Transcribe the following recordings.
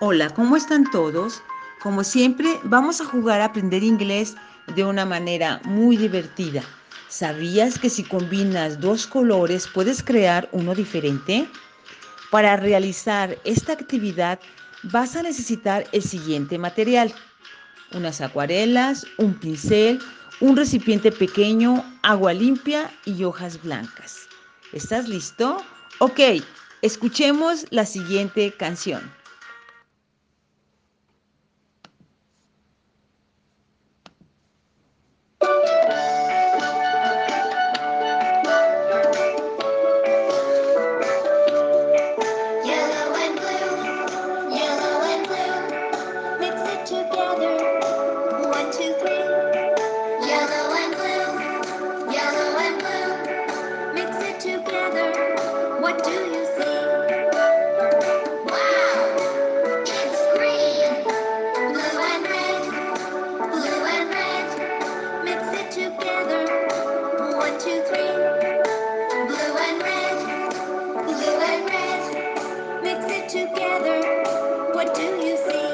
Hola, ¿cómo están todos? Como siempre, vamos a jugar a aprender inglés de una manera muy divertida. ¿Sabías que si combinas dos colores puedes crear uno diferente? Para realizar esta actividad vas a necesitar el siguiente material. Unas acuarelas, un pincel, un recipiente pequeño, agua limpia y hojas blancas. ¿Estás listo? Ok, escuchemos la siguiente canción. Together. What do you see?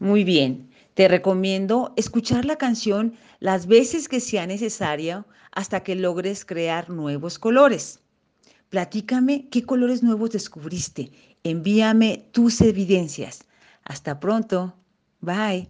Muy bien, te recomiendo escuchar la canción las veces que sea necesario hasta que logres crear nuevos colores. Platícame qué colores nuevos descubriste. Envíame tus evidencias. Hasta pronto. Bye.